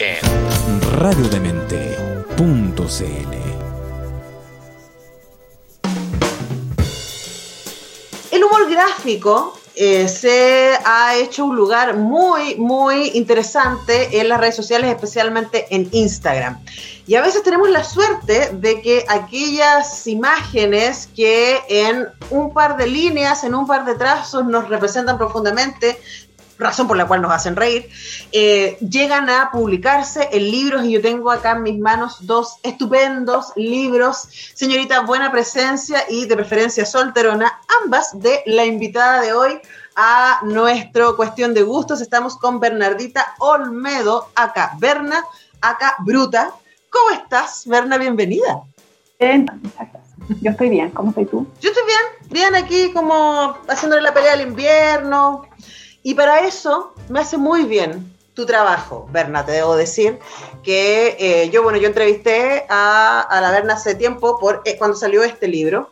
En radiodemente.cl El humor gráfico eh, se ha hecho un lugar muy, muy interesante en las redes sociales, especialmente en Instagram. Y a veces tenemos la suerte de que aquellas imágenes que en un par de líneas, en un par de trazos nos representan profundamente, razón por la cual nos hacen reír, eh, llegan a publicarse en libros y yo tengo acá en mis manos dos estupendos libros, señorita Buena Presencia y de preferencia solterona, ambas de la invitada de hoy a nuestro Cuestión de Gustos. Estamos con Bernardita Olmedo, acá Berna, acá Bruta. ¿Cómo estás, Berna? Bienvenida. Bien. Yo estoy bien, ¿cómo estás tú? Yo estoy bien, bien aquí como haciéndole la pelea al invierno. Y para eso me hace muy bien tu trabajo, Berna, te debo decir que eh, yo, bueno, yo entrevisté a, a la Berna hace tiempo por eh, cuando salió este libro.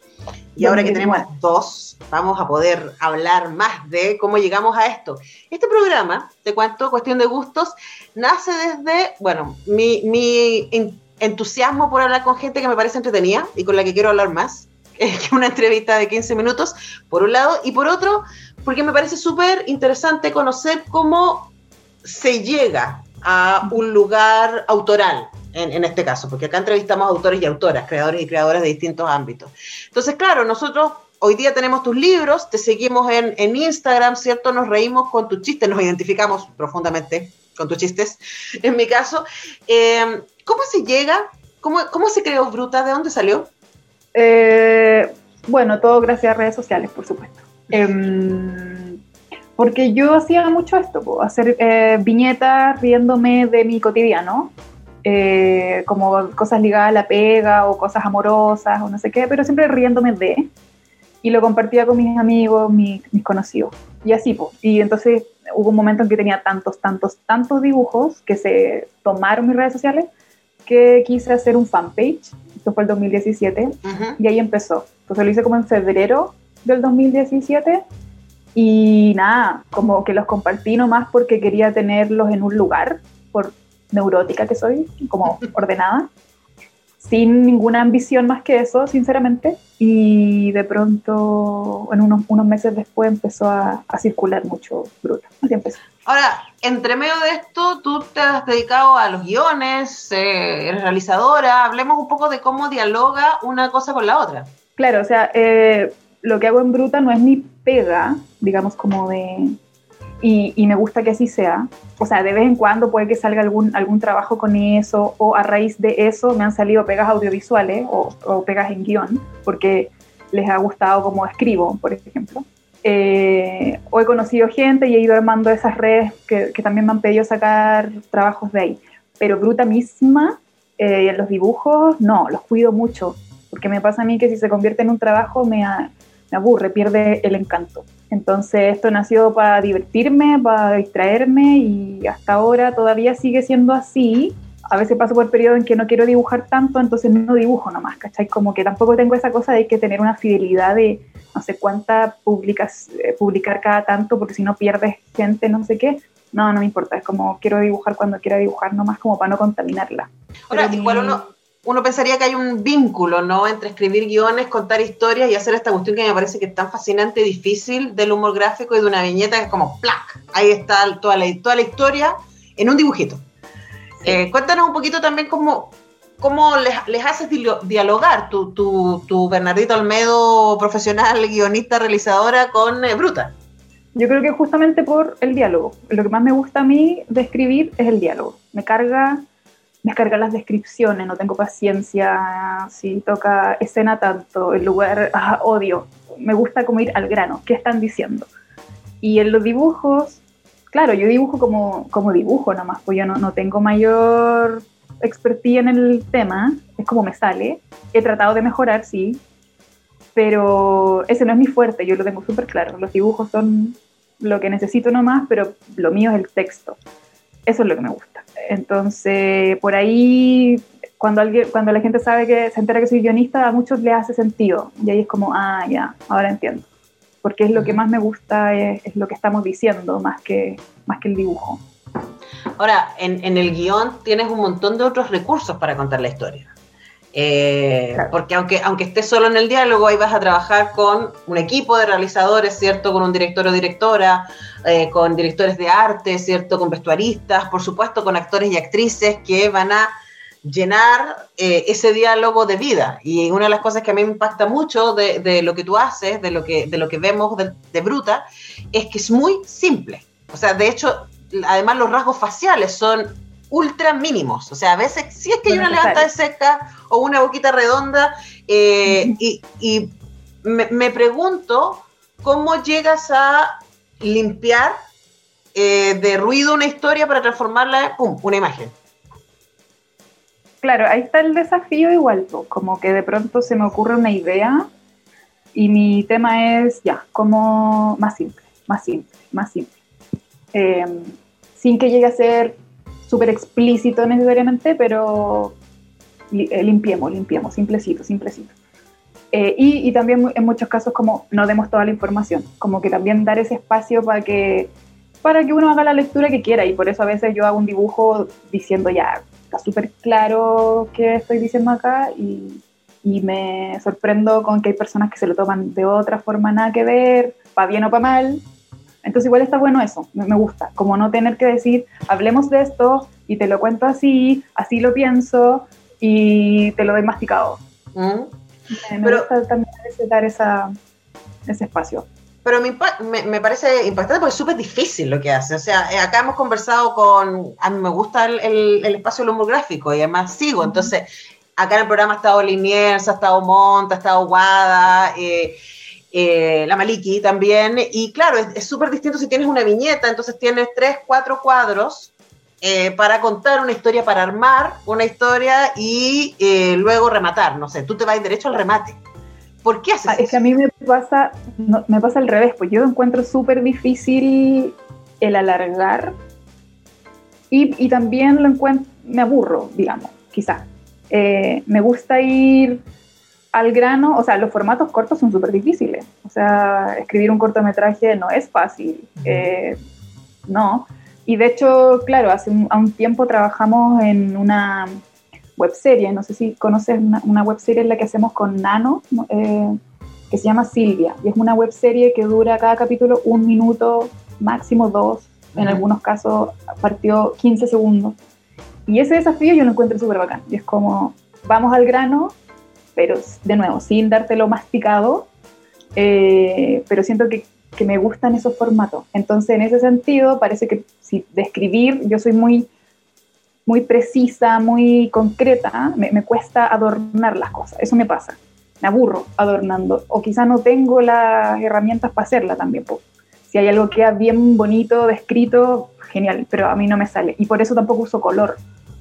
Y ahora que tenemos dos, vamos a poder hablar más de cómo llegamos a esto. Este programa, te cuento, cuestión de gustos, nace desde, bueno, mi, mi en- entusiasmo por hablar con gente que me parece entretenida y con la que quiero hablar más, que una entrevista de 15 minutos, por un lado, y por otro, porque me parece súper interesante conocer cómo se llega a un lugar autoral, en, en este caso, porque acá entrevistamos autores y autoras, creadores y creadoras de distintos ámbitos. Entonces, claro, nosotros hoy día tenemos tus libros, te seguimos en, Instagram, ¿cierto? Nos reímos con tus chistes, nos identificamos profundamente con tus chistes, en mi caso. Eh, ¿Cómo se llega? ¿Cómo, ¿Cómo se creó Bruta? ¿De dónde salió? Eh, bueno, todo gracias a redes sociales, por supuesto. Em, porque yo hacía mucho esto, po, hacer eh, viñetas riéndome de mi cotidiano, eh, como cosas ligadas a la pega o cosas amorosas o no sé qué, pero siempre riéndome de. Y lo compartía con mis amigos, mis, mis conocidos. Y así, po. Y entonces hubo un momento en que tenía tantos, tantos, tantos dibujos que se tomaron mis redes sociales que quise hacer un fanpage. Esto fue el 2017 Ujú. y ahí empezó. Entonces lo hice como en febrero del 2017 y nada, como que los compartí nomás porque quería tenerlos en un lugar, por neurótica que soy, como ordenada, sin ninguna ambición más que eso, sinceramente. Y de pronto, en unos, unos meses después, empezó a, a circular mucho bruto. Así empezó. Ahora, entre medio de esto, tú te has dedicado a los guiones, eh, eres realizadora. Hablemos un poco de cómo dialoga una cosa con la otra. Claro, o sea, eh, lo que hago en Bruta no es mi pega, digamos, como de... Y, me gusta que así sea. O sea, de vez en cuando puede que salga algún, algún trabajo con eso, o a raíz de eso me han salido pegas audiovisuales o, pegas en guion, porque les ha gustado cómo escribo, por ejemplo. Eh, he conocido gente y he ido armando esas redes que, que también me han pedido sacar trabajos de ahí. Pero Bruta misma, eh, los dibujos, no, los cuido mucho porque me pasa a mí que si se convierte en un trabajo me, me aburre, pierde el encanto. Entonces esto nació para divertirme, para distraerme y hasta ahora todavía sigue siendo así. A veces paso por periodos en que no quiero dibujar tanto, entonces no dibujo nomás, ¿cachai? Como que tampoco tengo esa cosa de que tener una fidelidad de no sé cuánta publicas, eh, publicar cada tanto, porque si no pierdes gente, no sé qué. No, no me importa, es como quiero dibujar cuando quiera dibujar nomás como para no contaminarla. Ahora, Pero igual mi- uno, uno pensaría que hay un vínculo, ¿no? Entre escribir guiones, contar historias y hacer esta cuestión que me parece que es tan fascinante y difícil del humor gráfico y de una viñeta que es como ¡plac! Ahí está toda la, toda la historia en un dibujito. Eh, cuéntanos un poquito también cómo, cómo les, les haces dialogar tu, tu, tu Bernardita Olmedo, profesional, guionista, realizadora, con eh, Bruta. Yo creo que justamente por el diálogo. Lo que más me gusta a mí de escribir es el diálogo. Me carga, me carga las descripciones, no tengo paciencia, si toca escena tanto, el lugar, ah, odio. Me gusta como ir al grano, ¿qué están diciendo? Y en los dibujos, claro, yo dibujo como, como dibujo nomás, pues yo no, no tengo mayor expertía en el tema, es como me sale. He tratado de mejorar, sí, pero ese no es mi fuerte, yo lo tengo súper claro. Los dibujos son lo que necesito nomás, pero lo mío es el texto. Eso es lo que me gusta. Entonces, por ahí, cuando, alguien, cuando la gente sabe que se entera que soy guionista, a muchos le hace sentido. Y ahí es como, ah, ya, ahora entiendo. Porque es lo que más me gusta, es, es lo que estamos diciendo, más que, más que el dibujo. Ahora, en, en el guion tienes un montón de otros recursos para contar la historia. Eh, porque aunque, aunque estés solo en el diálogo, ahí vas a trabajar con un equipo de realizadores, ¿cierto? Con un director o directora, eh, con directores de arte, ¿cierto? Con vestuaristas, por supuesto, con actores y actrices que van a llenar eh, ese diálogo de vida. Y una de las cosas que a mí me impacta mucho de, de lo que tú haces, de lo que, de lo que vemos de, de Bruta, es que es muy simple. O sea, de hecho, además los rasgos faciales son ultra mínimos. O sea, a veces si es que hay una levanta de ceja o una boquita redonda eh, y, y me, me, pregunto cómo llegas a limpiar eh, de ruido una historia para transformarla en pum, una imagen. Claro, ahí está el desafío igual, como que de pronto se me ocurre una idea y mi tema es ya, como más simple, más simple, más simple. Eh, sin que llegue a ser súper explícito necesariamente, pero eh, limpiemos, limpiemos, simplecito, simplecito. Eh, y, y, también en muchos casos como no demos toda la información, como que también dar ese espacio para que, para que uno haga la lectura que quiera y por eso a veces yo hago un dibujo diciendo ya, está súper claro qué estoy diciendo acá y, y, me sorprendo con que hay personas que se lo toman de otra forma, nada que ver, para bien o para mal, entonces igual está bueno eso, me, gusta, como no tener que decir, hablemos de esto y te lo cuento así, así lo pienso y te lo doy masticado. ¿Mm? Me, Pero, gusta también dar esa, ese espacio. Pero me, me, me, parece impactante porque es súper difícil lo que hace. O sea, eh, acá hemos conversado con. A mí me gusta el, el, el espacio lumográfico y además sigo. Entonces, acá en el programa ha estado Liniers, ha estado Monta, ha estado Guada. Eh, eh, la Maliki también, y claro, es súper distinto si tienes una viñeta, entonces tienes tres, cuatro cuadros eh, para contar una historia, para armar una historia y eh, luego rematar, no sé, tú te vas derecho al remate. ¿Por qué haces ah, eso? Es que a mí me pasa, no, me pasa al revés, pues yo encuentro súper difícil el alargar y, y, también lo encuentro, me aburro, digamos, quizá. Eh, me gusta ir al grano, o sea, los formatos cortos son súper difíciles. O sea, escribir un cortometraje no es fácil. Eh, no. Y de hecho, claro, hace un, un, tiempo trabajamos en una webserie, no sé si conoces una, una webserie en la que hacemos con Nano, eh, que se llama Silvia. Y es una webserie que dura cada capítulo un minuto, máximo dos. En algunos casos partió 15 segundos. Y ese desafío yo lo encuentro súper bacán. Y es como, vamos al grano, pero de nuevo, sin dártelo masticado, eh, pero siento que, que, me gustan esos formatos. Entonces, en ese sentido, parece que si de escribir, yo soy muy, muy precisa, muy concreta, me, cuesta adornar las cosas, eso me pasa. Me aburro adornando, o quizá no tengo las herramientas para hacerla también. Si hay algo que es bien bonito, descrito, genial, pero a mí no me sale. Y por eso tampoco uso color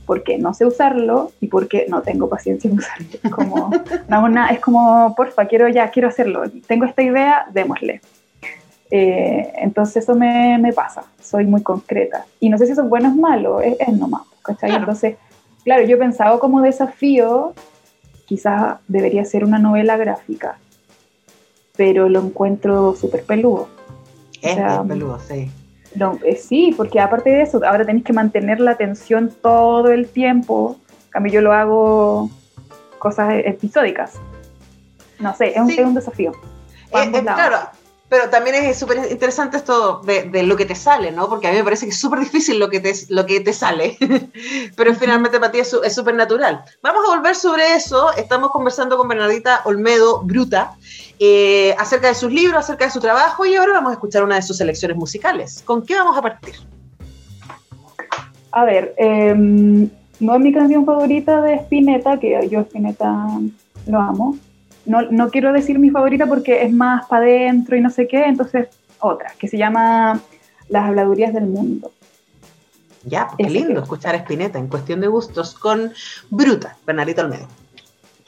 porque no sé usarlo y porque no tengo paciencia en usarlo. Como, no, una, es como, porfa, quiero ya, quiero hacerlo. Tengo esta idea, démosle. Eh, entonces eso me, me, pasa, soy muy concreta. Y no sé si eso es bueno o es malo, es, es nomás. ¿cachai? Claro. Entonces, claro, yo he pensado como desafío, quizás debería ser una novela gráfica, pero lo encuentro súper peludo. Es o sea, peludo, sí. No, eh, sí, porque aparte de eso, ahora tenéis que mantener la atención todo el tiempo. En cambio, yo lo hago cosas episódicas. No sé, es un, sí. es un desafío. Eh, eh, claro, pero también es súper interesante esto de, de, lo que te sale, ¿no? Porque a mí me parece que es súper difícil lo que te, lo que te sale, pero finalmente para ti es súper natural. Vamos a volver sobre eso. Estamos conversando con Bernardita Olmedo Bruta eh, acerca de sus libros, acerca de su trabajo y ahora vamos a escuchar una de sus selecciones musicales. ¿Con qué vamos a partir? A ver, eh, no es mi canción favorita de Spinetta, que yo Spinetta lo amo no, no, quiero decir mi favorita porque es más para adentro y no sé qué, entonces otra, que se llama las habladurías del mundo. Ya, pues qué lindo escuchar a Spinetta en cuestión de gustos con Bruta, Bernardita Olmedo.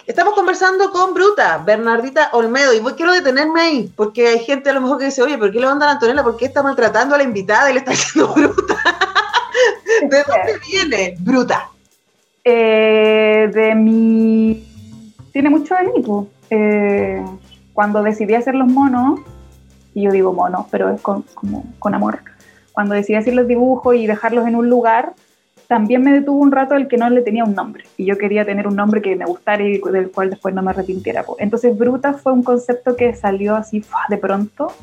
Estamos conversando con Bruta, Bernardita Olmedo, y quiero detenerme ahí, porque hay gente a lo mejor que dice, oye, ¿por qué le mandan a Antonella? ¿Por qué está maltratando a la invitada y le está haciendo Bruta? ¿De dónde viene Bruta? Eh, de mi... Tiene mucho de mí, pues. eh, cuando decidí hacer los monos, y yo digo monos, pero es con, como, con amor, cuando decidí hacer los dibujos y dejarlos en un lugar, también me detuvo un rato el que no le tenía un nombre. Y yo quería tener un nombre que me gustara y del cual después no me arrepintiera. Entonces, Bruta fue un concepto que salió así de pronto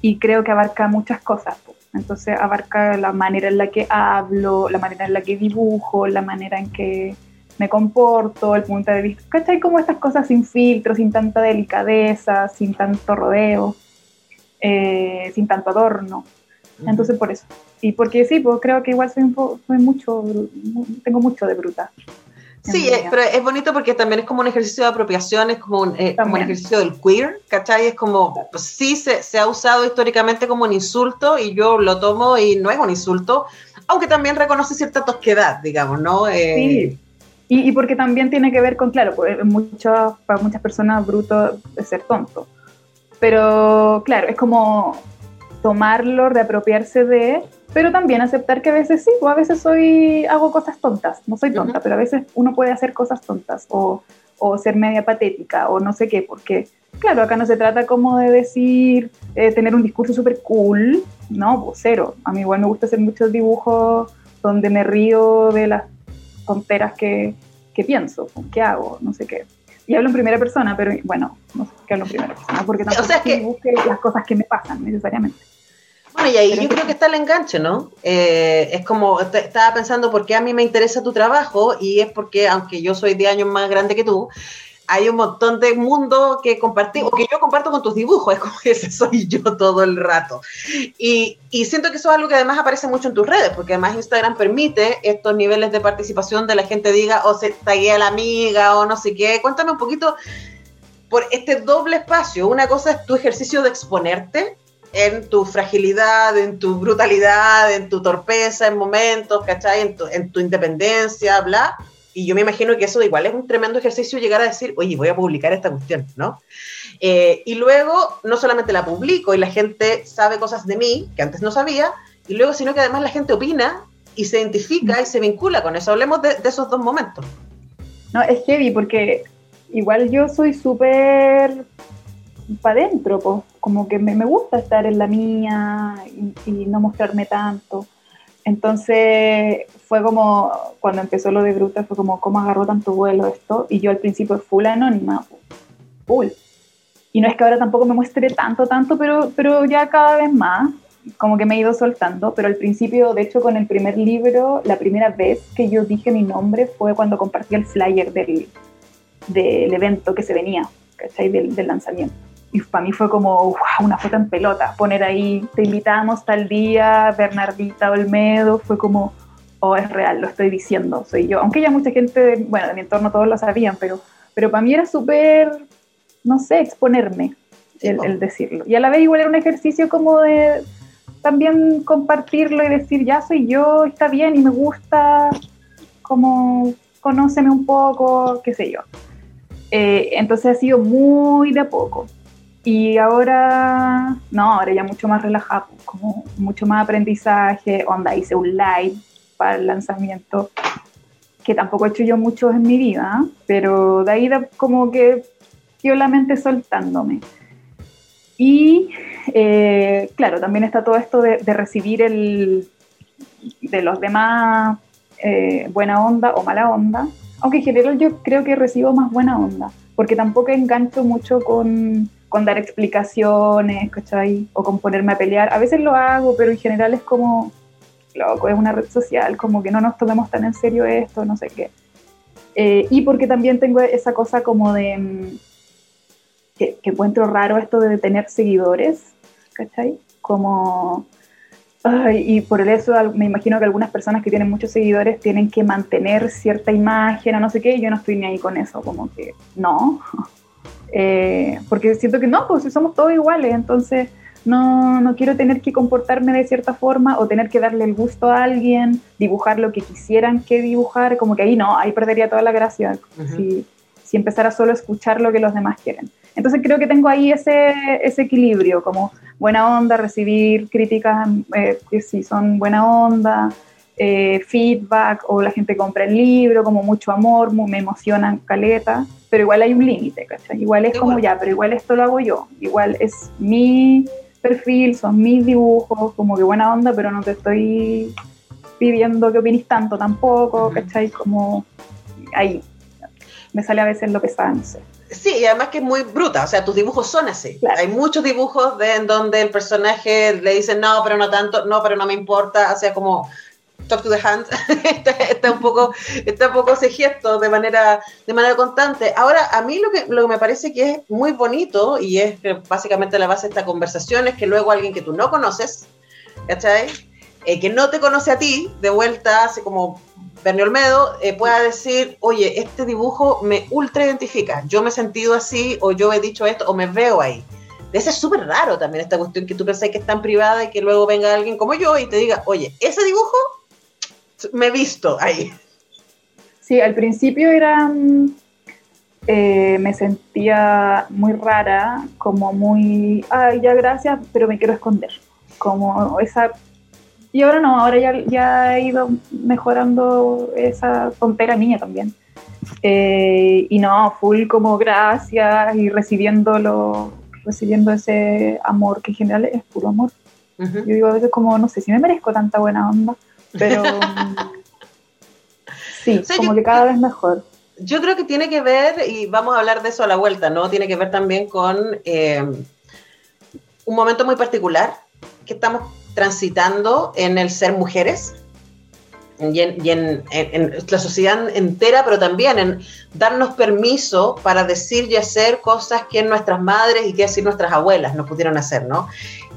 y creo que abarca muchas cosas. Entonces, abarca la manera en la que hablo, la manera en la que dibujo, la manera en que me comporto, el punto de vista. ¿Cachai? Como estas cosas sin filtro, sin tanta delicadeza, sin tanto rodeo, eh, sin tanto adorno. Entonces, por eso. Y porque sí, pues creo que igual soy, mucho, tengo mucho de bruta. Sí, eh, pero es bonito porque también es como un ejercicio de apropiación, es como un, eh, como un ejercicio del queer, ¿cachai? Es como, pues, sí se, se, ha usado históricamente como un insulto y yo lo tomo y no es un insulto, aunque también reconoce cierta tosquedad, digamos, ¿no? Eh, sí. Y, y, porque también tiene que ver con, claro, pues, muchas, para muchas personas bruto es ser tonto. Pero claro, es como tomarlo, reapropiarse de, pero también aceptar que a veces sí, o a veces soy, hago cosas tontas, no soy tonta, pero a veces uno puede hacer cosas tontas o, o, ser media patética o no sé qué, porque claro, acá no se trata como de decir, eh, tener un discurso súper cool, no, pues cero, a mí igual me gusta hacer muchos dibujos donde me río de las tonteras que, que pienso, que hago, no sé qué. Y hablo en primera persona, pero bueno, no sé qué hablo en primera persona, porque tampoco o sea, es que... busque las cosas que me pasan necesariamente. Bueno, y ahí yo creo que está el enganche, ¿no? Eh, es como, estaba pensando por qué a mí me interesa tu trabajo y es porque, aunque yo soy 10 años más grande que tú, hay un montón de mundo que compartí, o que yo comparto con tus dibujos, es como ese soy yo todo el rato. Y, y, siento que eso es algo que además aparece mucho en tus redes, porque además Instagram permite estos niveles de participación de la gente diga, o se taguea la amiga, o no sé qué. Cuéntame un poquito por este doble espacio. Una cosa es tu ejercicio de exponerte, en tu fragilidad, en tu brutalidad, en tu torpeza en momentos, ¿cachai? En tu, en tu independencia, bla. Y yo me imagino que eso igual es un tremendo ejercicio llegar a decir, oye, voy a publicar esta cuestión, ¿no? Eh, y luego no solamente la publico y la gente sabe cosas de mí que antes no sabía, y luego sino que además la gente opina y se identifica y se vincula con eso. Hablemos de, de esos dos momentos. No, es heavy porque igual yo soy súper para adentro, como que me, me, gusta estar en la mía y, y, no mostrarme tanto. Entonces fue como, cuando empezó lo de Bruta, fue como, ¿cómo agarró tanto vuelo esto? Y yo al principio full anónima, full. Y no es que ahora tampoco me muestre tanto, tanto, pero, pero ya cada vez más, como que me he ido soltando. Pero al principio, de hecho, con el primer libro, la primera vez que yo dije mi nombre fue cuando compartí el flyer del, del evento que se venía, ¿cachai? Del, del lanzamiento y para mí fue como wow, una foto en pelota, poner ahí, te invitamos tal día, Bernardita Olmedo, fue como, oh, es real, lo estoy diciendo, soy yo. Aunque ya mucha gente, bueno, de mi entorno todos lo sabían, pero, pero para mí era súper, no sé, exponerme el, el, decirlo. Y a la vez igual era un ejercicio como de también compartirlo y decir, ya soy yo, está bien y me gusta, como conóceme un poco, qué sé yo. Eh, entonces ha sido muy de a poco. Y ahora, no, ahora ya mucho más relajado, como mucho más aprendizaje, onda, hice un live para el lanzamiento, que tampoco he hecho yo mucho en mi vida, pero de ahí como que yo la mente soltándome. Y eh, claro, también está todo esto de, de recibir el, de los demás eh, buena onda o mala onda, aunque en general yo creo que recibo más buena onda, porque tampoco engancho mucho con con dar explicaciones, ¿cachai? O con ponerme a pelear. A veces lo hago, pero en general es como, loco, es una red social, como que no nos tomemos tan en serio esto, no sé qué. Eh, y porque también tengo esa cosa como de mm, que, encuentro raro esto de tener seguidores, ¿cachai? Como, ay, y por eso me imagino que algunas personas que tienen muchos seguidores tienen que mantener cierta imagen o no sé qué, y yo no estoy ni ahí con eso, como que no, eh, porque siento que no, pues somos todos iguales, entonces no, no quiero tener que comportarme de cierta forma o tener que darle el gusto a alguien, dibujar lo que quisieran que dibujar, como que ahí no, ahí perdería toda la gracia si, si empezara solo a escuchar lo que los demás quieren. Entonces creo que tengo ahí ese, ese equilibrio, como buena onda, recibir críticas eh, que sí son buena onda, eh, feedback o la gente compra el libro, como mucho amor, me emocionan caleta, pero igual hay un límite, ¿cachai? Igual es como ya, pero igual esto lo hago yo, igual es mi perfil, son mis dibujos, como que buena onda, pero no te estoy pidiendo que opines tanto tampoco, ¿cachai? Como ahí, me sale a veces lo que está, no sé. Sí, y además que es muy bruta, o sea, tus dibujos son así. Hay muchos dibujos de, en donde el personaje le dice, no, pero no tanto, no, pero no me importa, o sea, como talk to the hand, está, un poco, está un poco ese gesto de manera, de manera constante. Ahora, a mí lo que, lo que me parece que es muy bonito, y es básicamente la base de esta conversación, es que luego alguien que tú no conoces, ¿cachai? Eh, que no te conoce a ti, de vuelta, así como Bernie Olmedo, eh, pueda decir, oye, este dibujo me ultra identifica, yo me he sentido así, o yo he dicho esto, o me veo ahí. Ese es súper raro también esta cuestión que tú pensás que es tan privada y que luego venga alguien como yo y te diga, oye, ese dibujo me he visto ahí. Sí, al principio era, mm, eh, me sentía muy rara, como muy, ay, ya gracias, pero me quiero esconder. Como esa... Y ahora no, ahora ya, ya he ido mejorando esa tontera mía también. Eh, y no, full como gracias y recibiéndolo, recibiendo ese amor que en general es puro amor. Yo digo a veces como, no sé si me merezco tanta buena onda. Pero sí, como que cada vez mejor. Yo creo que tiene que ver, y vamos a hablar de eso a la vuelta, ¿no? Tiene que ver también con eh, un momento muy particular que estamos transitando en el ser mujeres y, en, la sociedad entera, pero también en darnos permiso para decir y hacer cosas que nuestras madres y que así nuestras abuelas no pudieron hacer, ¿no?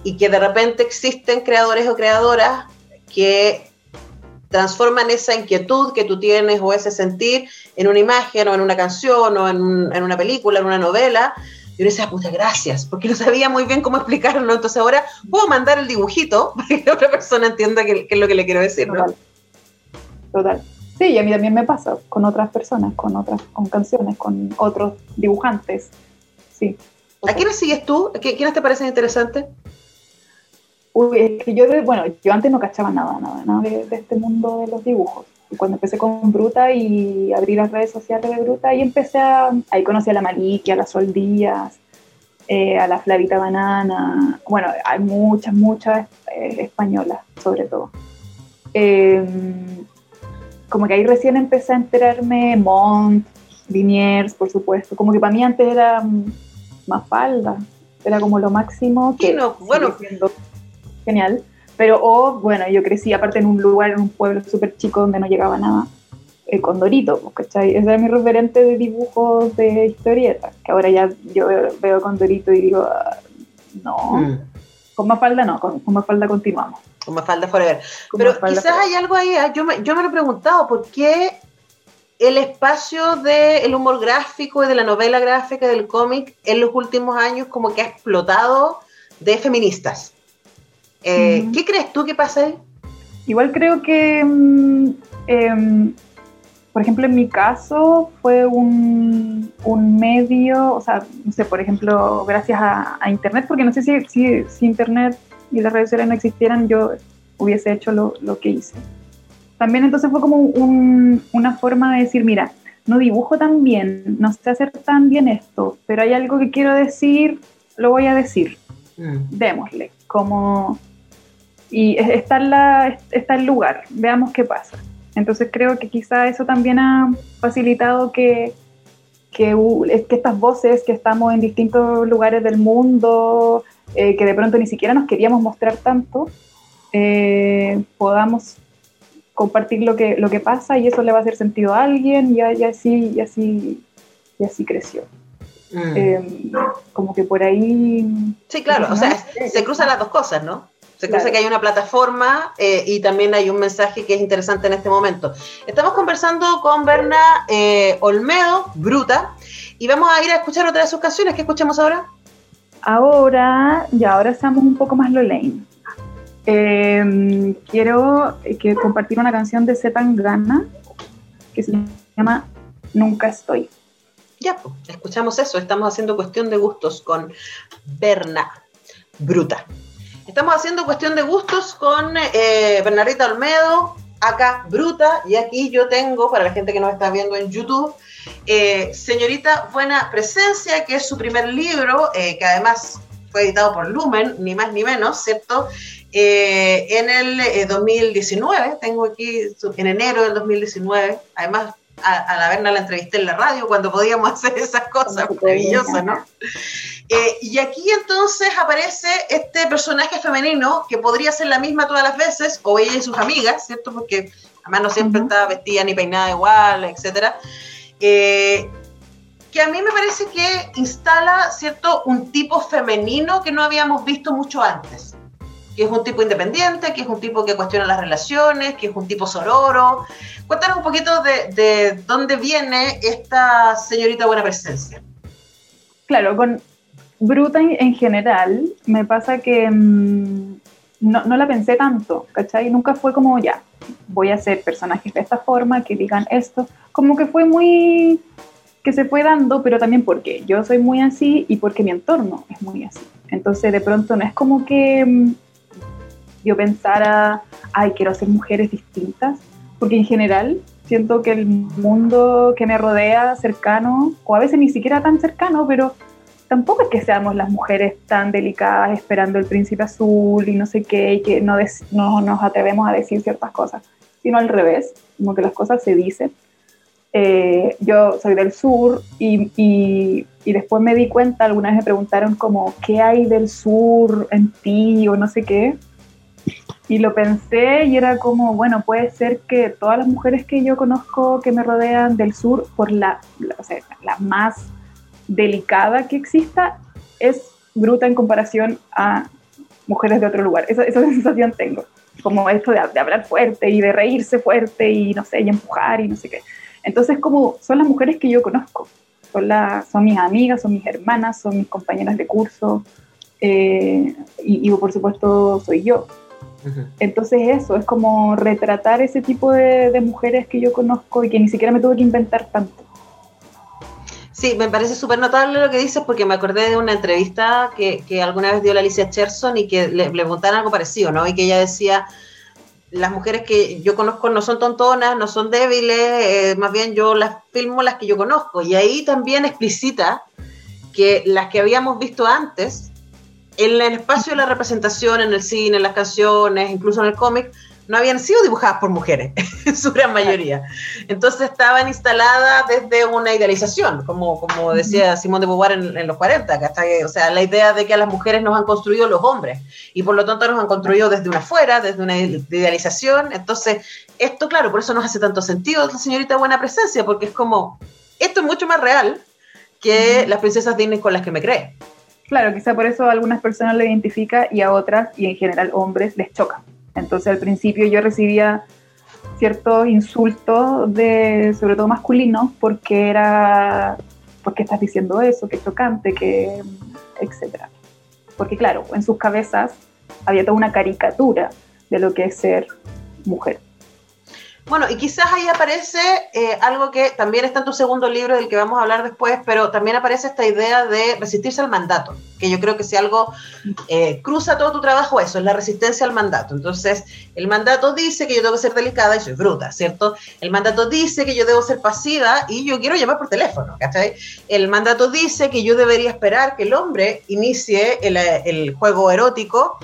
Y que de repente existen creadores o creadoras que transforman esa inquietud que tú tienes o ese sentir en una imagen o en una canción o en, una película, en una novela. Y uno dice, ah, puta, gracias, porque no sabía muy bien cómo explicarlo. Entonces ahora puedo mandar el dibujito para que la otra persona entienda qué, es lo que le quiero decir, ¿no? Total. Sí, y a mí también me pasa con otras personas, con otras, con canciones, con otros dibujantes. Sí. ¿A quiénes sigues tú? ¿Quiénes te parecen interesantes? Uy, es que yo, bueno, yo antes no cachaba nada, nada, nada de, este mundo de los dibujos. Y cuando empecé con Bruta y abrí las redes sociales de Bruta, ahí empecé a, ahí conocí a la Maliki, a la Sol Díaz, eh, a la Flavita Banana, bueno, hay muchas, muchas eh, españolas, sobre todo. Em, como que ahí recién empecé a enterarme, Mont, Liniers, por supuesto, como que para mí antes era más falda, era como lo máximo que... No, bueno, genial. Pero, o, bueno, yo crecí aparte en un lugar, en un pueblo súper chico donde no llegaba nada, eh, con Dorito, pues, ¿cachai? Ese era mi referente de dibujos de historietas, que ahora ya yo veo, con Dorito y digo, ah, no, mm. con más falda no, con, más falda continuamos. Con más falda forever. Pero quizás hay algo ahí, ah, yo me, yo me lo he preguntado, ¿por qué el espacio del humor gráfico y de la novela gráfica del cómic en los últimos años como que ha explotado de feministas? Eh, ¿Qué crees tú que pasa ahí? Igual creo que, mm, em, por ejemplo, en mi caso fue un, medio, o sea, no sé, por ejemplo, gracias a, Internet, porque no sé si, si, Internet y las redes sociales no existieran, yo hubiese hecho lo, que hice. También entonces fue como una forma de decir, mira, no dibujo tan bien, no sé hacer tan bien esto, pero hay algo que quiero decir, lo voy a decir. Mm. Démosle. Como y está, la, está el lugar, veamos qué pasa. Entonces creo que quizá eso también ha facilitado que, que, que estas voces que estamos en distintos lugares del mundo, eh, que de pronto ni siquiera nos queríamos mostrar tanto, eh, podamos compartir lo que, lo que pasa y eso le va a hacer sentido a alguien y, así, y, así, y así creció. Mm. Eh, como que por ahí... Sí, claro, o sea, se cruzan las dos cosas, ¿no? Se cree que hay una plataforma eh, y también hay un mensaje que es interesante en este momento. Estamos conversando con Berna eh, Olmedo, Bruta, y vamos a ir a escuchar otra de sus canciones. ¿Qué escuchamos ahora? ahora, ya ahora seamos un poco más lo lane. Eh, quiero que compartir una canción de Zetangana que se llama Nunca Estoy. Ya, pues, escuchamos eso. Estamos haciendo cuestión de gustos con Berna Bruta. Estamos haciendo cuestión de gustos con eh, Bernardita Olmedo, acá Bruta, y aquí yo tengo, para la gente que nos está viendo en YouTube, eh, Señorita Buena Presencia, que es su primer libro, eh, que además fue editado por Lumen, ni más ni menos, ¿cierto? Eh, en el 2019, tengo aquí, en enero del 2019, además a, la Berna la entrevisté en la radio cuando podíamos hacer esas cosas maravillosas, ¿no? Eh, y aquí entonces aparece este personaje femenino que podría ser la misma todas las veces, o ella y sus amigas, ¿cierto? Porque además no siempre está vestida ni peinada igual, etcétera. Eh, que a mí me parece que instala, ¿cierto?, un tipo femenino que no habíamos visto mucho antes. Que es un tipo independiente, que es un tipo que cuestiona las relaciones, que es un tipo sororo. Cuéntanos un poquito de, de dónde viene esta señorita buena presencia. Claro, con, Bruta en, general, me pasa que mm, no, no, la pensé tanto, ¿cachai? Nunca fue como, ya, voy a hacer personajes de esta forma, que digan esto. Como que fue muy, que se fue dando, pero también porque yo soy muy así y porque mi entorno es muy así. Entonces, de pronto no es como que mm, yo pensara, ay, quiero hacer mujeres distintas, porque en general siento que el mundo que me rodea cercano, o a veces ni siquiera tan cercano, pero tampoco es que seamos las mujeres tan delicadas esperando el príncipe azul y no sé qué, y que no, no nos atrevemos a decir ciertas cosas, sino al revés, como que las cosas se dicen. Eh, yo soy del sur y, y, y, después me di cuenta, alguna vez me preguntaron como, ¿qué hay del sur en ti o no sé qué? Y lo pensé y era como, bueno, puede ser que todas las mujeres que yo conozco que me rodean del sur, por la, la, o sea, la más delicada que exista es bruta en comparación a mujeres de otro lugar. Esa, esa sensación tengo, como esto de, hablar fuerte y de reírse fuerte y no sé, y empujar y no sé qué. Entonces, como son las mujeres que yo conozco, son, son mis amigas, son mis hermanas, son mis compañeras de curso eh, y, por supuesto soy yo. Entonces eso, es como retratar ese tipo de, de mujeres que yo conozco y que ni siquiera me tuve que inventar tanto. Sí, me parece súper notable lo que dices porque me acordé de una entrevista que, que alguna vez dio la Alicia Cherson y que le, le preguntaron algo parecido, ¿no? Y que ella decía, las mujeres que yo conozco no son tontonas, no son débiles, eh, más bien yo las filmo las que yo conozco. Y ahí también explicita que las que habíamos visto antes, en el espacio de la representación, en el cine, en las canciones, incluso en el cómic, no habían sido dibujadas por mujeres, en su gran mayoría. Entonces estaban instaladas desde una idealización, como, como decía Simón de Beauvoir en, los 40, o sea, la idea de que a las mujeres nos han construido los hombres, y por lo tanto nos han construido desde una afuera, desde una idealización. Entonces, esto, claro, por eso nos hace tanto sentido la señorita Buena Presencia, porque es como, esto es mucho más real que las princesas Disney con las que me cree. Claro, quizá por eso a algunas personas le identifica y a otras, y en general hombres, les choca. Entonces al principio yo recibía ciertos insultos de, sobre todo masculinos, porque era, ¿por qué estás diciendo eso? Qué chocante, que, etcétera. Porque claro, en sus cabezas había toda una caricatura de lo que es ser mujer. Bueno, y quizás ahí aparece eh, algo que también está en tu segundo libro, del que vamos a hablar después, pero también aparece esta idea de resistirse al mandato, que yo creo que si algo eh, cruza todo tu trabajo, eso es la resistencia al mandato. Entonces, el mandato dice que yo tengo que ser delicada y soy bruta, ¿cierto? El mandato dice que yo debo ser pasiva y yo quiero llamar por teléfono, ¿cachai? El mandato dice que yo debería esperar que el hombre inicie el, el juego erótico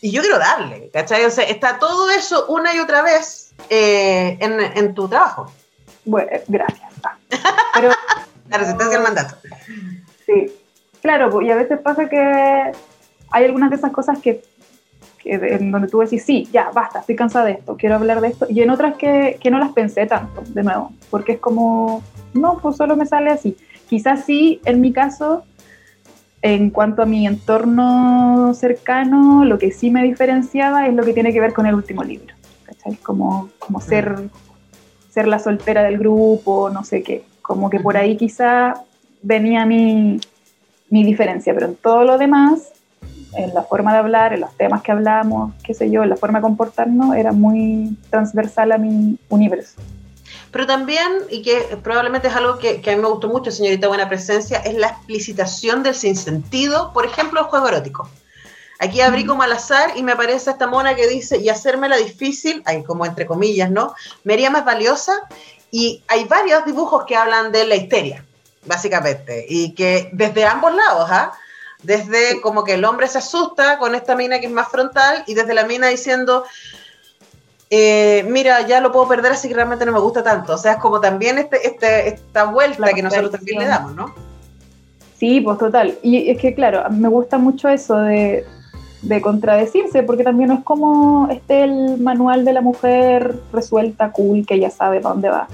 y yo quiero darle, ¿cachai? O sea, está todo eso una y otra vez eh, en, tu trabajo. Bueno, gracias. Pero, la resistencia al mandato. Sí, claro, y a veces pasa que hay algunas de esas cosas que, en donde tú decís, sí, ya, basta, estoy cansada de esto, quiero hablar de esto, y en otras que, que no las pensé tanto, de nuevo, porque es como, no, pues solo me sale así. Quizás sí, en mi caso, en cuanto a mi entorno cercano, lo que sí me diferenciaba es lo que tiene que ver con el último libro. ¿Cachai? Como, como ser, ser la soltera del grupo, no sé qué. Como que por ahí quizá venía mi, mi diferencia, pero en todo lo demás, en la forma de hablar, en los temas que hablamos, qué sé yo, en la forma de comportarnos, era muy transversal a mi universo. Pero también, y que probablemente es algo que, que, a mí me gustó mucho, señorita Buena Presencia, es la explicitación del sinsentido, por ejemplo, el juego erótico. Aquí abrí como al azar y me aparece esta mona que dice, y hacérmela difícil, hay como entre comillas, ¿no? Me haría más valiosa. Y hay varios dibujos que hablan de la histeria, básicamente, y que desde ambos lados, ¿ah? Desde como que el hombre se asusta con esta mina que es más frontal y desde la mina diciendo, eh, mira, ya lo puedo perder, así que realmente no me gusta tanto. O sea, es como también este, este, esta vuelta que nosotros también le damos, ¿no? Sí, pues total. Y es que, claro, me gusta mucho eso de, de contradecirse, porque también no es como este el manual de la mujer resuelta, cool, que ya sabe dónde va.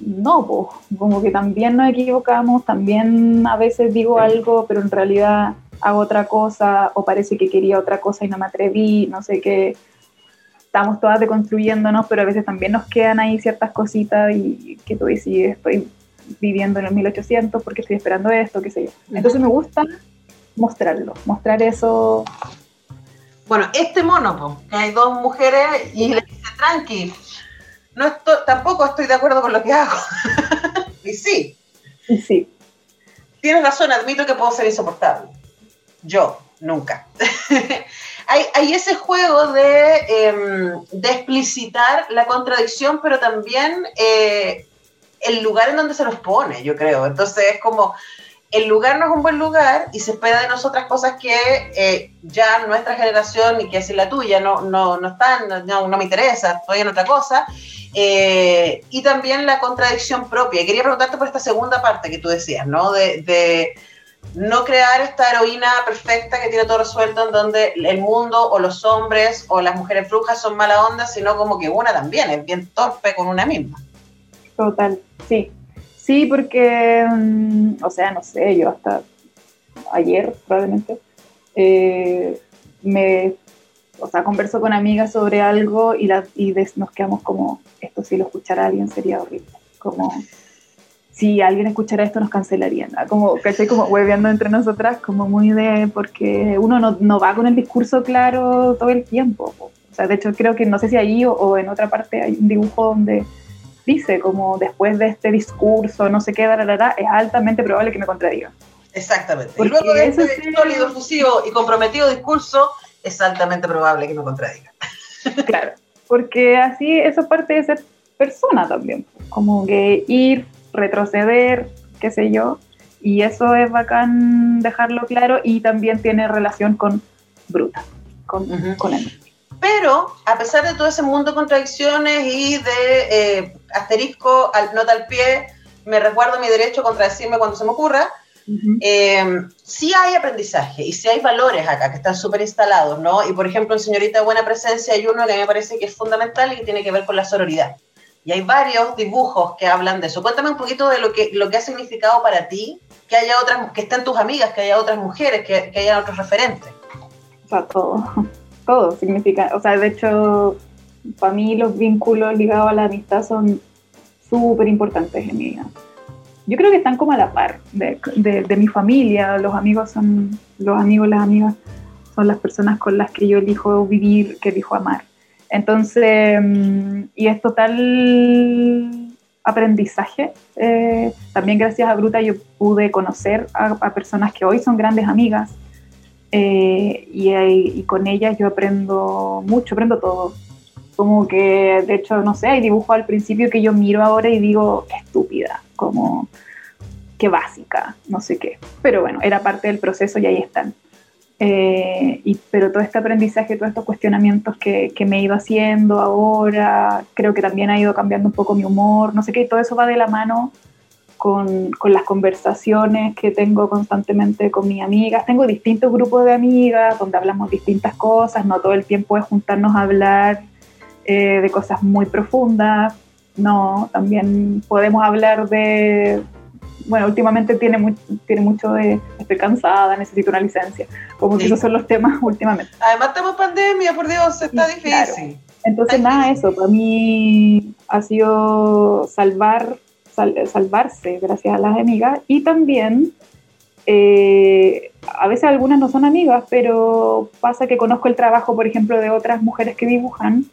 No, pues, como que también nos equivocamos, también a veces digo algo, pero en realidad hago otra cosa, o parece que quería otra cosa y no me atreví, no sé qué. Estamos todas deconstruyéndonos, pero a veces también nos quedan ahí ciertas cositas y que tú dices, estoy viviendo en el 1800 porque estoy esperando esto, qué sé yo. Entonces me gusta mostrarlo, mostrar eso bueno, este mono, que hay dos mujeres y le dice, tranqui, no estoy, tampoco estoy de acuerdo con lo que hago. y sí. Y sí. Tienes razón, admito que puedo ser insoportable. Yo, nunca. hay, hay, ese juego de, em, de, explicitar la contradicción, pero también eh, el lugar en donde se nos pone, yo creo. Entonces es como, el lugar no es un buen lugar y se espera de nosotras cosas que eh, ya nuestra generación y que es la tuya no, no, no están, no, me interesa, estoy en otra cosa. Eh, y también la contradicción propia. Quería preguntarte por esta segunda parte que tú decías, ¿no? De, de, no crear esta heroína perfecta que tiene todo resuelto en donde el mundo o los hombres o las mujeres brujas son mala onda, sino como que una también es bien torpe con una misma. Total, sí. Sí, porque, mm, o sea, no sé, yo hasta ayer probablemente eh, me, o sea, converso con amigas sobre algo y, la, y nos quedamos como, esto si lo escuchara alguien sería horrible, como si alguien escuchara esto nos cancelarían, como, ¿cachai? Como hueveando entre nosotras, como muy de, porque uno no, no, va con el discurso claro todo el tiempo, o sea, de hecho creo que no sé si ahí o, o en otra parte hay un dibujo donde dice, como después de este discurso, no sé qué, es altamente probable que me contradiga. Exactamente. y luego de este sólido, efusivo y comprometido discurso, es altamente probable que me contradiga. Claro, porque así eso parte de ser persona también, como que ir, retroceder, qué sé yo, y eso es bacán dejarlo claro y también tiene relación con Bruta, con, con él. Pero a pesar de todo ese mundo de contradicciones y de eh, asterisco, al, nota al pie, me recuerdo mi derecho a contradecirme cuando se me ocurra, eh, sí hay aprendizaje y sí hay valores acá que están súper instalados, ¿no? Y por ejemplo, en Señorita de Buena Presencia hay uno que a mí me parece que es fundamental y que tiene que ver con la sororidad. Y hay varios dibujos que hablan de eso. Cuéntame un poquito de lo que, lo que ha significado para ti que haya otras, que estén tus amigas, que haya otras mujeres, que, que haya otros referentes. Sea, todo todo significa, o sea, de hecho, para mí los vínculos ligados a la amistad son súper importantes en mi vida. Yo creo que están como a la par de, de, mi familia, los amigos son, los amigos, las amigas son las personas con las que yo elijo vivir, que elijo amar. Entonces, mm, y es total aprendizaje. Eh, también gracias a Bruta yo pude conocer a, personas que hoy son grandes amigas, eh, y, con ellas yo aprendo mucho, aprendo todo. Como que, de hecho, no sé, hay dibujos al principio que yo miro ahora y digo, estúpida, como, qué básica, no sé qué. Pero bueno, era parte del proceso y ahí están. Eh, y, pero todo este aprendizaje, todos estos cuestionamientos que, que, me he ido haciendo ahora, creo que también ha ido cambiando un poco mi humor, no sé qué, todo eso va de la mano con, con, las conversaciones que tengo constantemente con mis amigas. Tengo distintos grupos de amigas donde hablamos distintas cosas, no todo el tiempo es juntarnos a hablar eh, de cosas muy profundas, no, también podemos hablar de, bueno, últimamente tiene, tiene mucho de, estoy cansada, necesito una licencia, como que esos son los temas últimamente. Además estamos pandemia, por Dios, está difícil. Entonces, nada, eso, para mí ha sido salvar salvarse gracias a las amigas y también eh, a veces algunas no son amigas, pero pasa que conozco el trabajo, por ejemplo, de otras mujeres que dibujan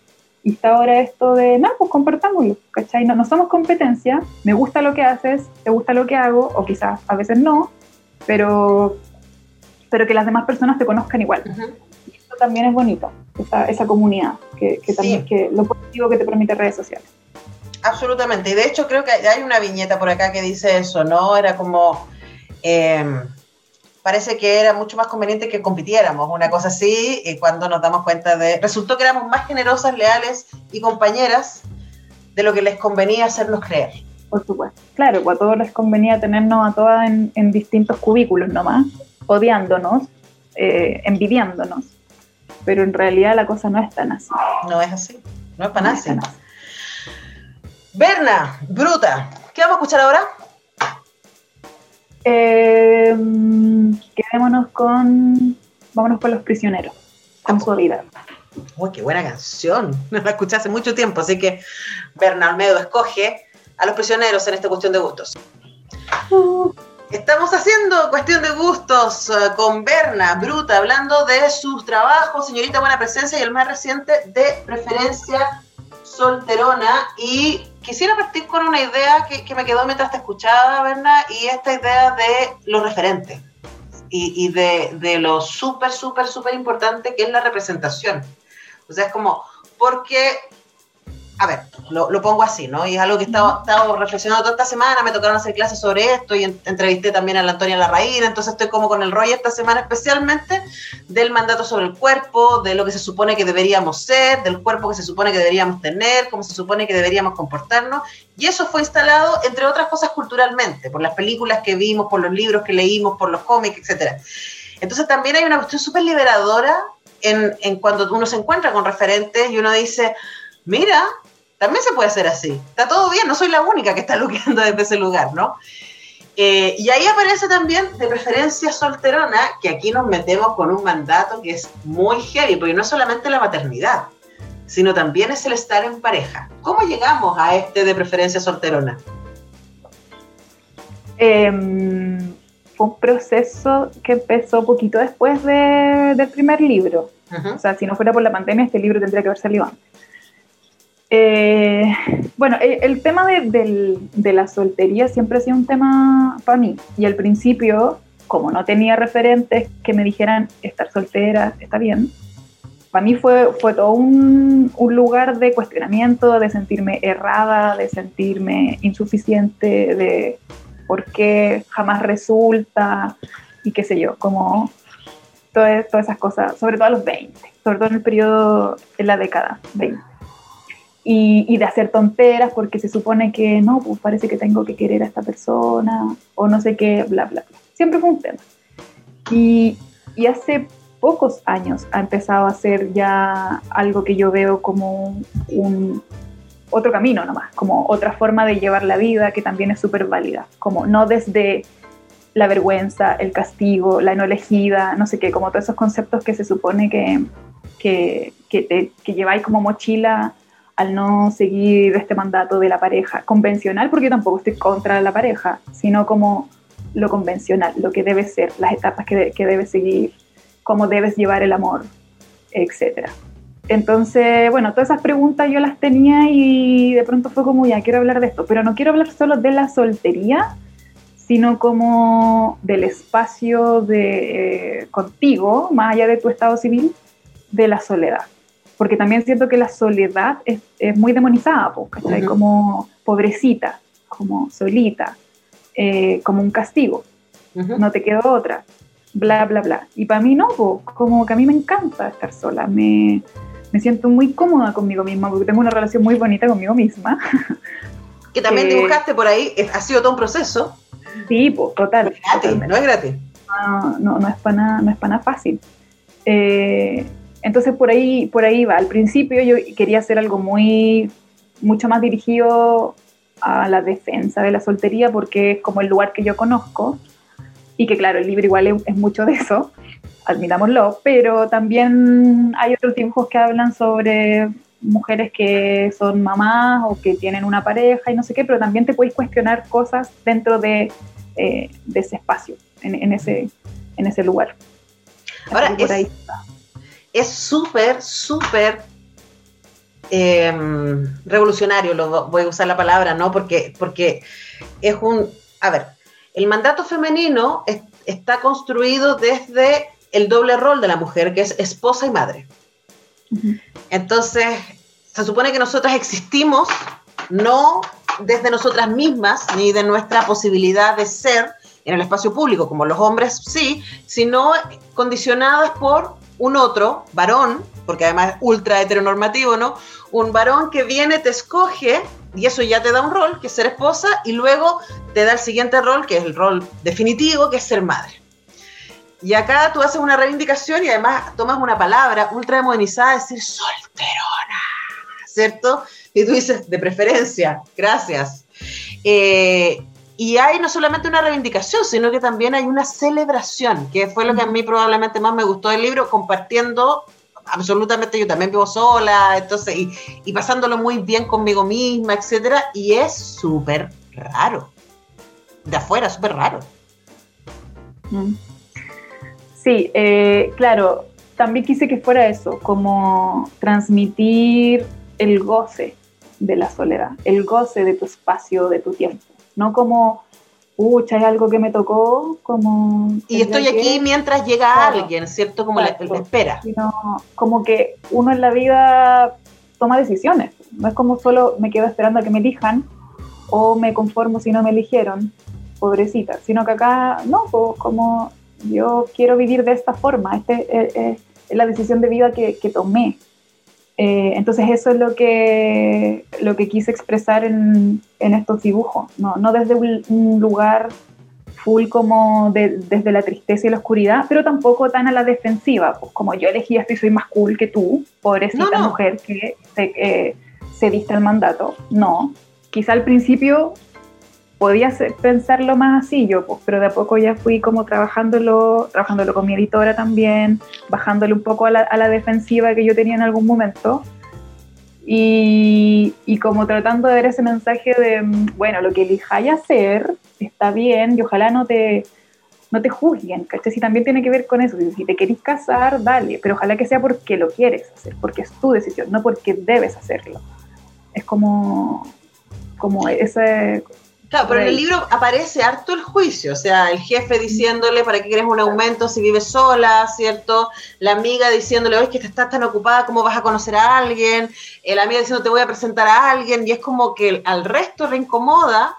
y está ahora esto de, no, pues compartámoslo, ¿cachai? No, no somos competencia, me gusta lo que haces, te gusta lo que hago, o quizás a veces no, pero, pero que las demás personas te conozcan igual. Y eso también es bonito, esa, esa comunidad, que, que también que lo positivo que te permite redes sociales. Absolutamente, y de hecho creo que hay una viñeta por acá que dice eso, ¿no? Era como... Eh, parece que era mucho más conveniente que compitiéramos, una cosa así, y cuando nos damos cuenta de... Resultó que éramos más generosas, leales y compañeras de lo que les convenía hacernos creer. Por supuesto. Claro, pues a todos les convenía tenernos a todas en, en distintos cubículos nomás, odiándonos, eh, envidiándonos. Pero en realidad la cosa no es tan así. No es así, no es para No es tan así. Berna, bruta, ¿qué vamos a escuchar ahora? Eh, quedémonos con. Vámonos con los prisioneros, con suavidad. Uy, qué buena canción. No la escuché hace mucho tiempo, así que Berna Almedo escoge a los prisioneros en esta cuestión de gustos. Estamos haciendo cuestión de gustos eh, con Berna, Bruta, hablando de sus trabajos, señorita Buena Presencia y el más reciente de preferencia solterona. Y quisiera partir con una idea que, que me quedó mientras te escuchaba, Berna, y esta idea de los referentes y, de, de lo súper, súper, súper importante que es la representación. O sea, es como, porque, a ver, lo, lo pongo así, ¿no? Y es algo que he estado, he estado reflexionando toda esta semana, me tocaron hacer clases sobre esto y en- entrevisté también a la Antonia Larraín, entonces estoy como con el rollo esta semana especialmente del mandato sobre el cuerpo, de lo que se supone que deberíamos ser, del cuerpo que se supone que deberíamos tener, cómo se supone que deberíamos comportarnos, y eso fue instalado, entre otras cosas, culturalmente, por las películas que vimos, por los libros que leímos, por los cómics, etcétera. Entonces también hay una cuestión súper liberadora en, en cuando uno se encuentra con referentes y uno dice, mira, también se puede hacer así, está todo bien, no soy la única que está luqueando desde ese lugar, ¿no? Eh, y ahí aparece también de preferencia solterona, que aquí nos metemos con un mandato que es muy heavy, porque no es solamente la maternidad, sino también es el estar en pareja. ¿Cómo llegamos a este de preferencia solterona? Eh, fue un proceso que empezó poquito después de- del primer libro. O sea, si no fuera por la pandemia, este libro tendría que haber salido antes. Eh, bueno, el, tema de, la soltería siempre ha sido un tema para mí. Y al principio, como no tenía referentes que me dijeran estar soltera está bien, para mí fue, todo un, un lugar de cuestionamiento, de sentirme errada, de sentirme insuficiente, de por qué jamás resulta y qué sé yo, como todas, todas esas cosas, sobre todo a los 20, sobre todo en el periodo, en la década 20. Y, y de hacer tonteras porque se supone que no, pues parece que tengo que querer a esta persona o no sé qué, bla, bla, bla. Siempre fue un tema. Y, y hace pocos años ha empezado a ser ya algo que yo veo como un otro camino nomás, como otra forma de llevar la vida que también es súper válida, como no desde la vergüenza, el castigo, la no elegida, no sé qué, como todos esos conceptos que se supone que, que, que, te, que lleváis como mochila al no seguir este mandato de la pareja convencional, porque tampoco estoy contra la pareja, sino como lo convencional, lo que debe ser, las etapas que, de- debes seguir, cómo debes llevar el amor, etcétera. Entonces, bueno, todas esas preguntas yo las tenía y de pronto fue como, ya, quiero hablar de esto, pero no quiero hablar solo de la soltería, sino como del espacio de eh, contigo, más allá de tu estado civil, de la soledad. Porque también siento que la soledad es, es muy demonizada. Como pobrecita, como solita, eh, como un castigo no te quedó otra, bla, bla, bla. Y para mí no, po, como que a mí me encanta estar sola, me, me siento muy cómoda conmigo misma, porque tengo una relación muy bonita conmigo misma. Que también Eh, dibujaste por ahí, ha sido todo un proceso. Sí, pues, total. Gratis, no es gratis. no, no, no es para nada, no es para nada fácil. Eh, entonces por ahí, por ahí va. Al principio yo quería hacer algo muy, mucho más dirigido a la defensa de la soltería porque es como el lugar que yo conozco y que claro, el libro igual es, es mucho de eso, admitámoslo, pero también hay otros dibujos que hablan sobre mujeres que son mamás o que tienen una pareja y no sé qué, pero también te puedes cuestionar cosas dentro de, eh, de ese espacio. en, en ese, en ese lugar. Ahora, es- ahí está. Es súper, súper em, revolucionario, lo, voy a usar la palabra, ¿no? Porque, porque es un, a ver, el mandato femenino es- está construido desde el doble rol de la mujer, que es esposa y madre. Entonces, se supone que nosotras existimos no desde nosotras mismas, ni de nuestra posibilidad de ser en el espacio público, como los hombres sí, sino condicionadas por un otro varón, porque además es ultra heteronormativo, ¿no? Un varón que viene, te escoge, y eso ya te da un rol, que es ser esposa, y luego te da el siguiente rol, que es el rol definitivo, que es ser madre. Y acá tú haces una reivindicación y además tomas una palabra ultra modernizada, decir, solterona, ¿cierto? Y tú dices, de preferencia, gracias. Eh, y hay no solamente una reivindicación, sino que también hay una celebración, que fue lo que a mí probablemente más me gustó del libro, compartiendo absolutamente, yo también vivo sola, entonces, y, pasándolo muy bien conmigo misma, etcétera, y es súper raro. De afuera, súper raro. Mm. Sí, eh, claro, también quise que fuera eso, como transmitir el goce de la soledad, el goce de tu espacio, de tu tiempo, no como, pucha, es algo que me tocó, como... Y estoy aquí que", mientras llega Claro. alguien, ¿cierto? Como la, Exacto. la espera. sino como que uno en la vida toma decisiones, no es como solo me quedo esperando a que me elijan o me conformo si no me eligieron, pobrecita, sino que acá no, pues, como yo quiero vivir de esta forma, este eh, eh, es la decisión de vida que, que tomé. Eh, entonces eso es lo que, lo que quise expresar en, en estos dibujos, no, no desde un, un lugar full como de- desde la tristeza y la oscuridad, pero tampoco tan a la defensiva, pues como yo elegí esto y soy más cool que tú, pobrecita No, no. mujer que se, eh, cediste al mandato. No, quizá al principio podía ser- pensarlo más así yo, pues, pero de a poco ya fui como trabajándolo, trabajándolo con mi editora también, bajándole un poco a la, a la defensiva que yo tenía en algún momento. Y, y como tratando de ver ese mensaje de, mm, bueno, lo que elijáis hacer está bien y ojalá no te, no te juzguen, ¿cachai? Si también tiene que ver con eso, si te querís casar, dale, pero ojalá que sea porque lo quieres hacer, porque es tu decisión, no porque debes hacerlo. Es como, como ese... Claro, pero en el libro aparece harto el juicio, o sea, el jefe diciéndole para qué quieres un aumento si vives sola, ¿cierto? La amiga diciéndole, oye, que estás tan ocupada, ¿cómo vas a conocer a alguien? La amiga diciendo, te voy a presentar a alguien, y es como que al resto le incomoda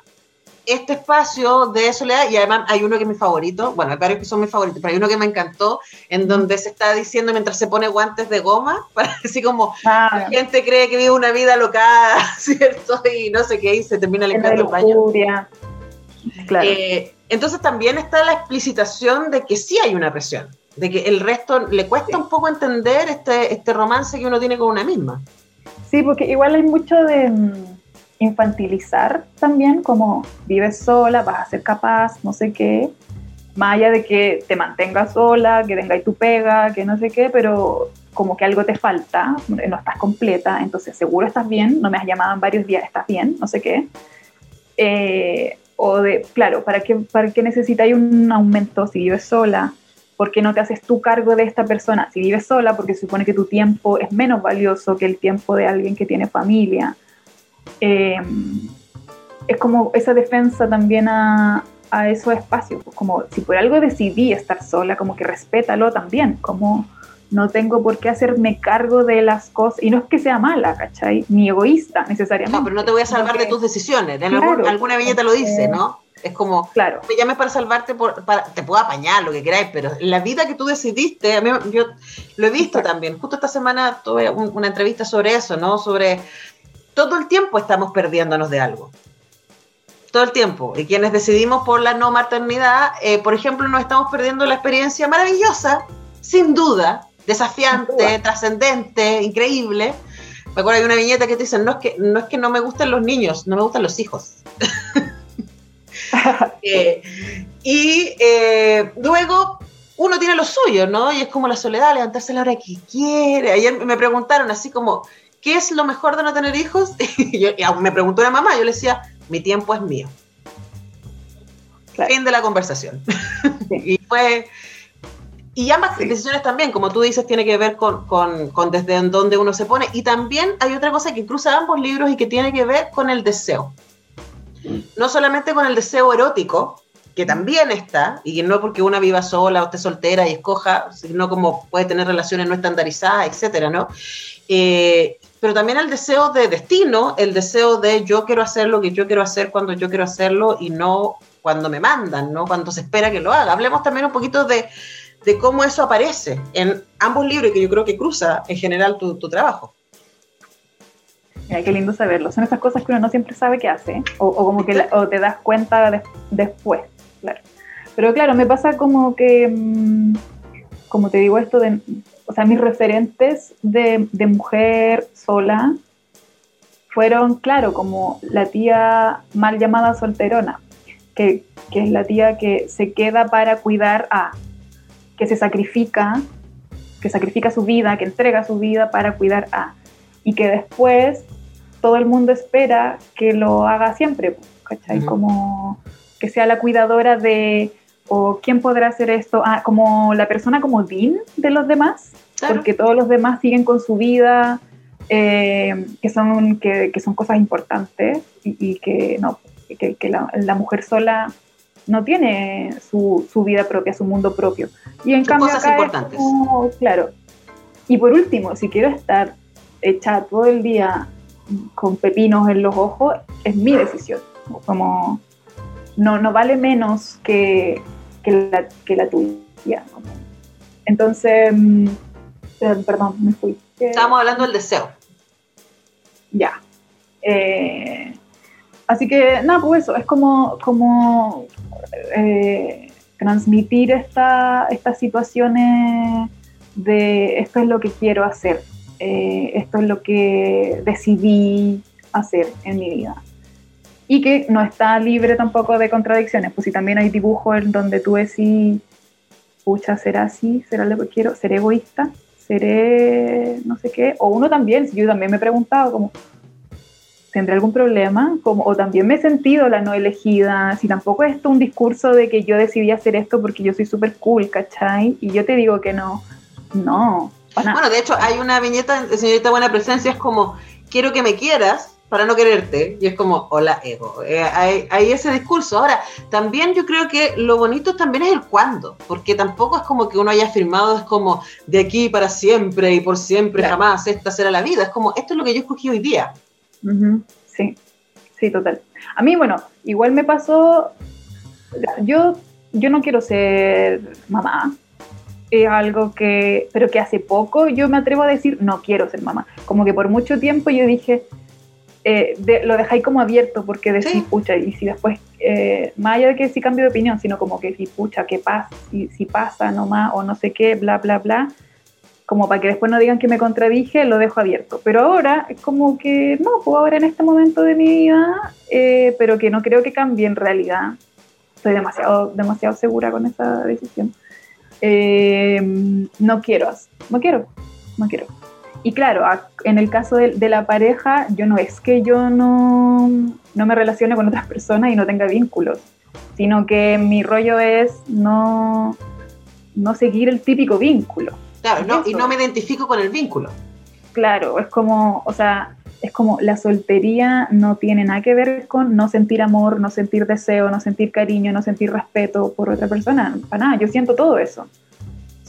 este espacio de soledad, y además hay uno que es mi favorito, bueno, hay varios que son mis favoritos, pero hay uno que me encantó, en donde se está diciendo mientras se pone guantes de goma, para así como, la Ah, gente cree que vive una vida locada, ¿cierto? Y no sé qué, y se termina limpiando el baño. Claro. Eh, entonces también está la explicitación de que sí hay una presión, de que el resto le cuesta un poco entender este, este romance que uno tiene con una misma. Sí, porque igual hay mucho de mm, infantilizar también, como vives sola, vas a ser capaz, no sé qué, más allá de que te mantengas sola, que tengáis tu pega, que no sé qué, pero como que algo te falta, no estás completa, entonces seguro estás bien, no me has llamado en varios días, estás bien, no sé qué. Eh, o de, claro, ¿para qué, para qué necesitáis un aumento si vives sola? ¿Por qué no te haces tú cargo de esta persona? Si vives sola, porque supone que tu tiempo es menos valioso que el tiempo de alguien que tiene familia. Eh, es como esa defensa también a, a esos espacios. pues, Como si por algo decidí estar sola, como que respétalo también. Como no tengo por qué hacerme cargo de las cosas. Y no es que sea mala, ¿cachai? Ni egoísta necesariamente. No, pero no te voy a salvar de tus decisiones. Claro. algún- alguna viñeta lo dice, ¿no? Es como, Claro. me llames para salvarte, por, para, te puedo apañar lo que queráis, pero la vida que tú decidiste, a mí, yo lo he visto Exacto. también. Justo esta semana tuve un- una entrevista sobre eso, ¿no? Sobre todo el tiempo estamos perdiéndonos de algo. Todo el tiempo. Y quienes decidimos por la no maternidad, eh, por ejemplo, nos estamos perdiendo la experiencia maravillosa, sin duda, desafiante, trascendente, increíble. Me acuerdo de una viñeta que te dicen, no es que, no es que no me gusten los niños, no me gustan los hijos. Eh, y eh, luego uno tiene lo suyo, ¿no? Y es como la soledad, levantarse a la hora que quiere. Ayer me preguntaron así como, ¿qué es lo mejor de no tener hijos? Y yo- y me preguntó una mamá, yo le decía, mi tiempo es mío. Fin de la conversación. y fue... Y ambas decisiones también, como tú dices, tiene que ver con, con, con desde dónde uno se pone. Y también hay otra cosa que cruza ambos libros y que tiene que ver con el deseo. No solamente con el deseo erótico, que también está, y que no porque una viva sola o esté soltera y escoja, sino como puede tener relaciones no estandarizadas, etcétera, ¿no? Eh, pero también el deseo de destino, el deseo de yo quiero hacer lo que yo quiero hacer cuando yo quiero hacerlo y no cuando me mandan, ¿no? Cuando se espera que lo haga. Hablemos también un poquito de, de cómo eso aparece en ambos libros, que yo creo que cruza en general tu, tu trabajo. Mira, qué lindo saberlo. Son esas cosas que uno no siempre sabe qué hace, o, o como que o te das cuenta después claro. Pero claro, me pasa como que, mm, como te digo esto de, sea, mis referentes de, de mujer sola fueron, claro, como la tía mal llamada solterona, que, que, es la tía que se queda para cuidar a, que se sacrifica, que sacrifica su vida, que entrega su vida para cuidar a, y que después todo el mundo espera que lo haga siempre, ¿cachai? Como que sea la cuidadora de, o quién podrá hacer esto, ah, como la persona como Dean de los demás, porque todos los demás siguen con su vida, eh, que, son, que, que, son cosas importantes y, que, no, que, que la, la, mujer sola no tiene su, su, vida propia, su mundo propio. Y en cambio cosas importantes. Como, claro. Y por último, si quiero estar hecha todo el día con pepinos en los ojos, es mi decisión. Como no, no vale menos que, que, la, que la tuya. Entonces, mm, perdón, me fui. Estábamos hablando del deseo. Ya. Eh, así que, nada, pues eso, es como, como eh, transmitir esta, estas situaciones de esto es lo que quiero hacer, eh, esto es lo que decidí hacer en mi vida y que no está libre tampoco de contradicciones, pues si también hay dibujos en donde tú decís, pucha, ¿será así? ¿Será lo que quiero? ¿Seré egoísta? ¿Seré no sé qué? O uno también, yo también me he preguntado como, ¿tendré algún problema? Como, o también me he sentido la no elegida, si tampoco es esto un discurso de que yo decidí hacer esto porque yo soy súper cool, ¿cachai? Y yo te digo que no, no. Bueno, de hecho, hay una viñeta Señorita Buena Presencia, es como, quiero que me quieras, para no quererte. Y es como, hola, ego. Eh, hay, hay, ese discurso. Ahora, también yo creo que lo bonito también es el cuándo, porque tampoco es como que uno haya firmado, es como de aquí para siempre y por siempre, claro. jamás, esta será la vida. Es como, esto es lo que yo escogí hoy día. Uh -huh. Sí, sí, total. A mí, bueno, igual me pasó, yo, yo no quiero ser mamá, es algo que, pero que hace poco yo me atrevo a decir, no quiero ser mamá. Como que por mucho tiempo yo dije, eh, de, lo dejáis como abierto porque decís, sí. pucha, y si después, eh, más allá de que si cambio de opinión, sino como que si, pucha, ¿qué pasa? Si, si pasa nomás o no sé qué, bla, bla, bla, como para que después no digan que me contradije, lo dejo abierto. Pero ahora es como que, no, pues ahora en este momento de mi vida, eh, pero que no creo que cambie en realidad. Estoy demasiado, demasiado segura con esa decisión. Eh, no quiero, no quiero, no quiero. Y claro, en el caso de, de, la pareja, yo no es que yo no, no me relacione con otras personas y no tenga vínculos, sino que mi rollo es no, no seguir el típico vínculo. Claro, no, y no me identifico con el vínculo. Claro, es como, o sea, es como la soltería no tiene nada que ver con no sentir amor, no sentir deseo, no sentir cariño, no sentir respeto por otra persona. Para nada, yo siento todo eso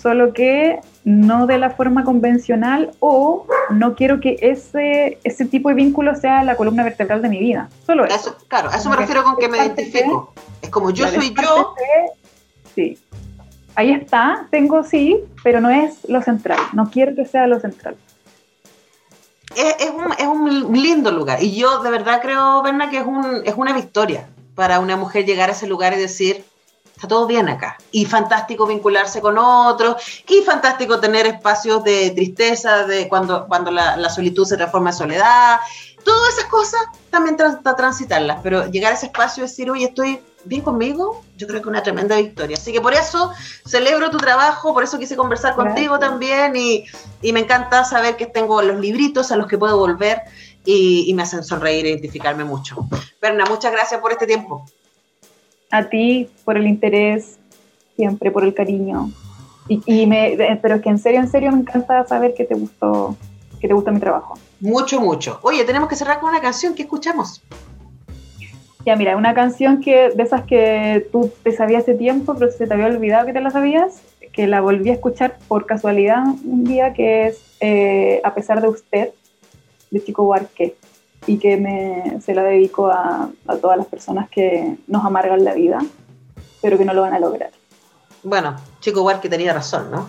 solo que no de la forma convencional o no quiero que ese, ese tipo de vínculo sea la columna vertebral de mi vida. Solo eso. eso claro, a eso me refiero con que me identifico. De, es como yo soy yo. Sí. Ahí está, tengo sí, pero no es lo central. No quiero que sea lo central. Es, es, un, es un lindo lugar. Y yo de verdad creo, Berna, que es, un, es una victoria para una mujer llegar a ese lugar y decir, está todo bien acá. Y fantástico vincularse con otros, y fantástico tener espacios de tristeza, de cuando, cuando la, la solitud se transforma en soledad. Todas esas cosas también trans, transitarlas, pero llegar a ese espacio y decir, oye, estoy bien conmigo, yo creo que es una tremenda victoria. Así que por eso celebro tu trabajo, por eso quise conversar Gracias. contigo también y, y, me encanta saber que tengo los libritos a los que puedo volver y, y me hacen sonreír e identificarme mucho. Berna, muchas gracias por este tiempo. A ti por el interés, siempre por el cariño. Y, y me, pero es que en serio, en serio me encanta saber que te gustó, que te gusta mi trabajo. Mucho, mucho. Oye, tenemos que cerrar con una canción que escuchamos. Ya, mira, una canción que de esas que tú te sabías hace tiempo, pero se te había olvidado que te la sabías, que la volví a escuchar por casualidad un día, que es eh, A pesar de usted, de Chico Huarque, y que me, se la dedico a, a todas las personas que nos amargan la vida, pero que no lo van a lograr. Bueno, Chico Huarque tenía razón, ¿no?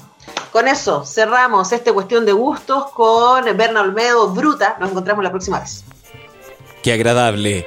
Con eso cerramos esta cuestión de gustos con Berna Olmedo Bruta. Nos encontramos la próxima vez. Qué agradable